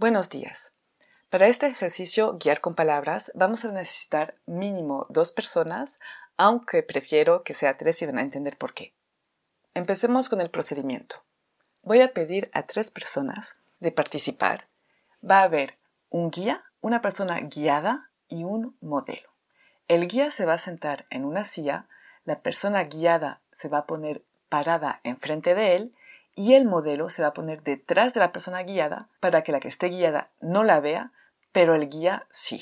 Buenos días. Para este ejercicio guiar con palabras vamos a necesitar mínimo dos personas, aunque prefiero que sea tres y van a entender por qué. Empecemos con el procedimiento. Voy a pedir a tres personas de participar. Va a haber un guía, una persona guiada y un modelo. El guía se va a sentar en una silla, la persona guiada se va a poner parada enfrente de él y el modelo se va a poner detrás de la persona guiada para que la que esté guiada no la vea, pero el guía sí.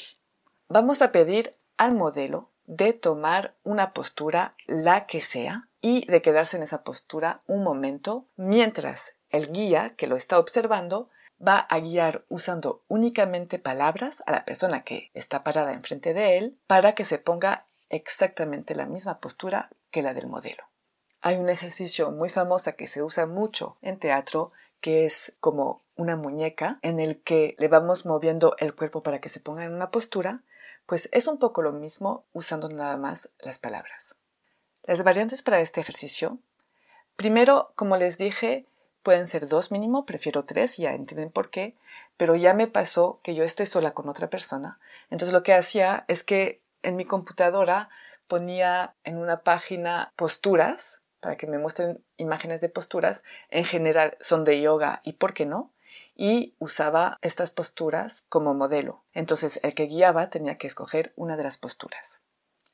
Vamos a pedir al modelo de tomar una postura, la que sea, y de quedarse en esa postura un momento mientras el guía que lo está observando va a guiar usando únicamente palabras a la persona que está parada enfrente de él para que se ponga exactamente la misma postura que la del modelo. Hay un ejercicio muy famoso que se usa mucho en teatro que es como una muñeca en el que le vamos moviendo el cuerpo para que se ponga en una postura, pues es un poco lo mismo usando nada más las palabras. Las variantes para este ejercicio. Primero, como les dije, pueden ser dos mínimo, prefiero tres, ya entienden por qué, pero ya me pasó que yo esté sola con otra persona. Entonces lo que hacía es que en mi computadora ponía en una página posturas para que me muestren imágenes de posturas. En general son de yoga y por qué no. Y usaba estas posturas como modelo. Entonces el que guiaba tenía que escoger una de las posturas.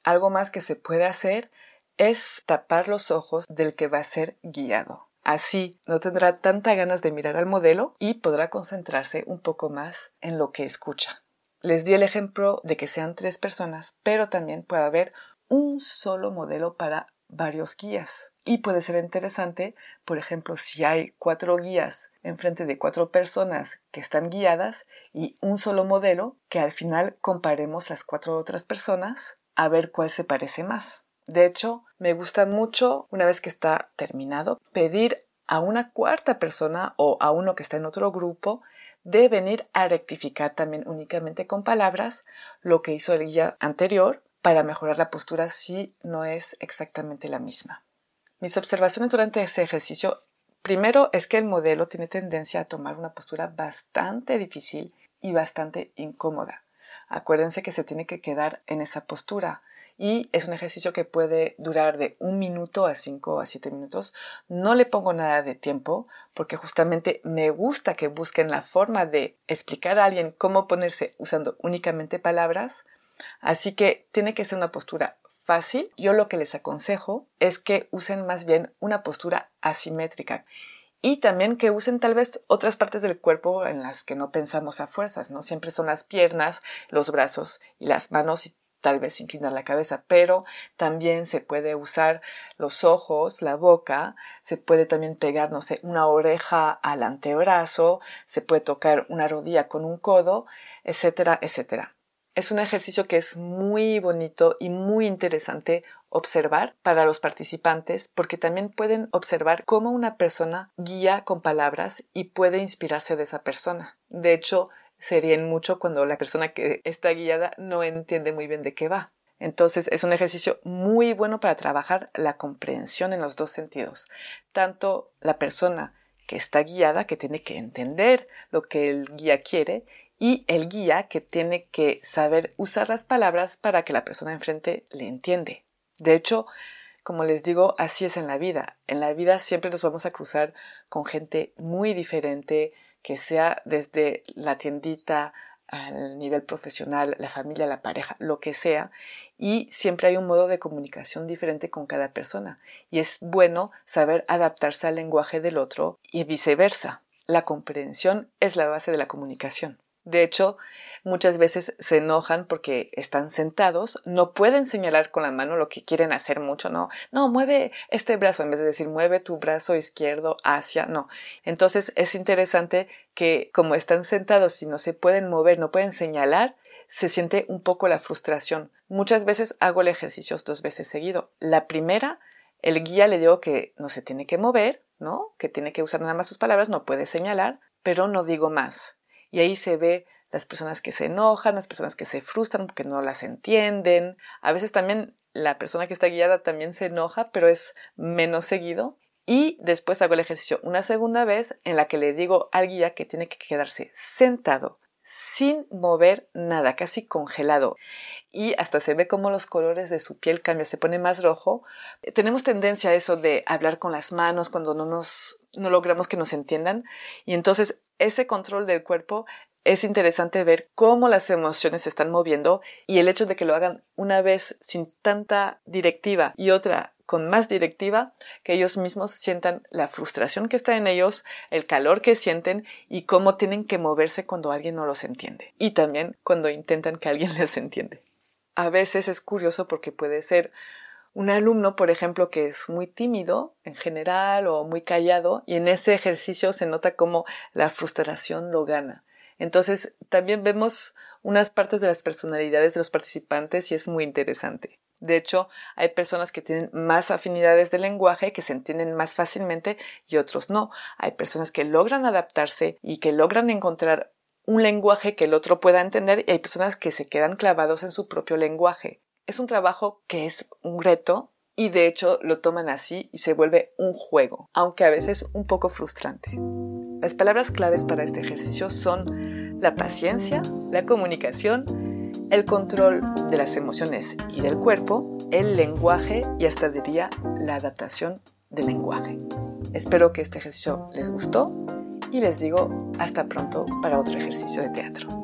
Algo más que se puede hacer es tapar los ojos del que va a ser guiado. Así no tendrá tanta ganas de mirar al modelo y podrá concentrarse un poco más en lo que escucha. Les di el ejemplo de que sean tres personas, pero también puede haber un solo modelo para varios guías. Y puede ser interesante, por ejemplo, si hay cuatro guías enfrente de cuatro personas que están guiadas y un solo modelo, que al final comparemos las cuatro otras personas a ver cuál se parece más. De hecho, me gusta mucho, una vez que está terminado, pedir a una cuarta persona o a uno que está en otro grupo de venir a rectificar también únicamente con palabras lo que hizo el guía anterior para mejorar la postura si no es exactamente la misma. Mis observaciones durante este ejercicio, primero es que el modelo tiene tendencia a tomar una postura bastante difícil y bastante incómoda. Acuérdense que se tiene que quedar en esa postura y es un ejercicio que puede durar de un minuto a cinco a siete minutos. No le pongo nada de tiempo porque justamente me gusta que busquen la forma de explicar a alguien cómo ponerse usando únicamente palabras. Así que tiene que ser una postura fácil, yo lo que les aconsejo es que usen más bien una postura asimétrica y también que usen tal vez otras partes del cuerpo en las que no pensamos a fuerzas, ¿no? Siempre son las piernas, los brazos y las manos y tal vez inclinar la cabeza, pero también se puede usar los ojos, la boca, se puede también pegar, no sé, una oreja al antebrazo, se puede tocar una rodilla con un codo, etcétera, etcétera. Es un ejercicio que es muy bonito y muy interesante observar para los participantes porque también pueden observar cómo una persona guía con palabras y puede inspirarse de esa persona. De hecho, se ríen mucho cuando la persona que está guiada no entiende muy bien de qué va. Entonces es un ejercicio muy bueno para trabajar la comprensión en los dos sentidos. Tanto la persona que está guiada, que tiene que entender lo que el guía quiere, y el guía que tiene que saber usar las palabras para que la persona enfrente le entiende. De hecho, como les digo, así es en la vida. En la vida siempre nos vamos a cruzar con gente muy diferente, que sea desde la tiendita al nivel profesional, la familia, la pareja, lo que sea, y siempre hay un modo de comunicación diferente con cada persona. Y es bueno saber adaptarse al lenguaje del otro y viceversa. La comprensión es la base de la comunicación. De hecho, muchas veces se enojan porque están sentados, no pueden señalar con la mano lo que quieren hacer mucho, no, no, mueve este brazo en vez de decir mueve tu brazo izquierdo hacia, no. Entonces es interesante que como están sentados y no se pueden mover, no pueden señalar, se siente un poco la frustración. Muchas veces hago el ejercicio dos veces seguido. La primera, el guía le digo que no se tiene que mover, ¿no? Que tiene que usar nada más sus palabras, no puede señalar, pero no digo más. Y ahí se ve las personas que se enojan, las personas que se frustran porque no las entienden. A veces también la persona que está guiada también se enoja, pero es menos seguido. Y después hago el ejercicio una segunda vez en la que le digo al guía que tiene que quedarse sentado sin mover nada, casi congelado. Y hasta se ve como los colores de su piel cambian, se pone más rojo. Tenemos tendencia a eso de hablar con las manos cuando no nos no logramos que nos entiendan. Y entonces ese control del cuerpo es interesante ver cómo las emociones se están moviendo y el hecho de que lo hagan una vez sin tanta directiva y otra con más directiva, que ellos mismos sientan la frustración que está en ellos, el calor que sienten y cómo tienen que moverse cuando alguien no los entiende. Y también cuando intentan que alguien les entiende. A veces es curioso porque puede ser un alumno, por ejemplo, que es muy tímido en general o muy callado y en ese ejercicio se nota cómo la frustración lo gana. Entonces, también vemos unas partes de las personalidades de los participantes y es muy interesante. De hecho, hay personas que tienen más afinidades de lenguaje, que se entienden más fácilmente y otros no. Hay personas que logran adaptarse y que logran encontrar un lenguaje que el otro pueda entender y hay personas que se quedan clavados en su propio lenguaje. Es un trabajo que es un reto y de hecho lo toman así y se vuelve un juego, aunque a veces un poco frustrante. Las palabras claves para este ejercicio son la paciencia, la comunicación, el control de las emociones y del cuerpo, el lenguaje y hasta diría la adaptación del lenguaje. Espero que este ejercicio les gustó y les digo hasta pronto para otro ejercicio de teatro.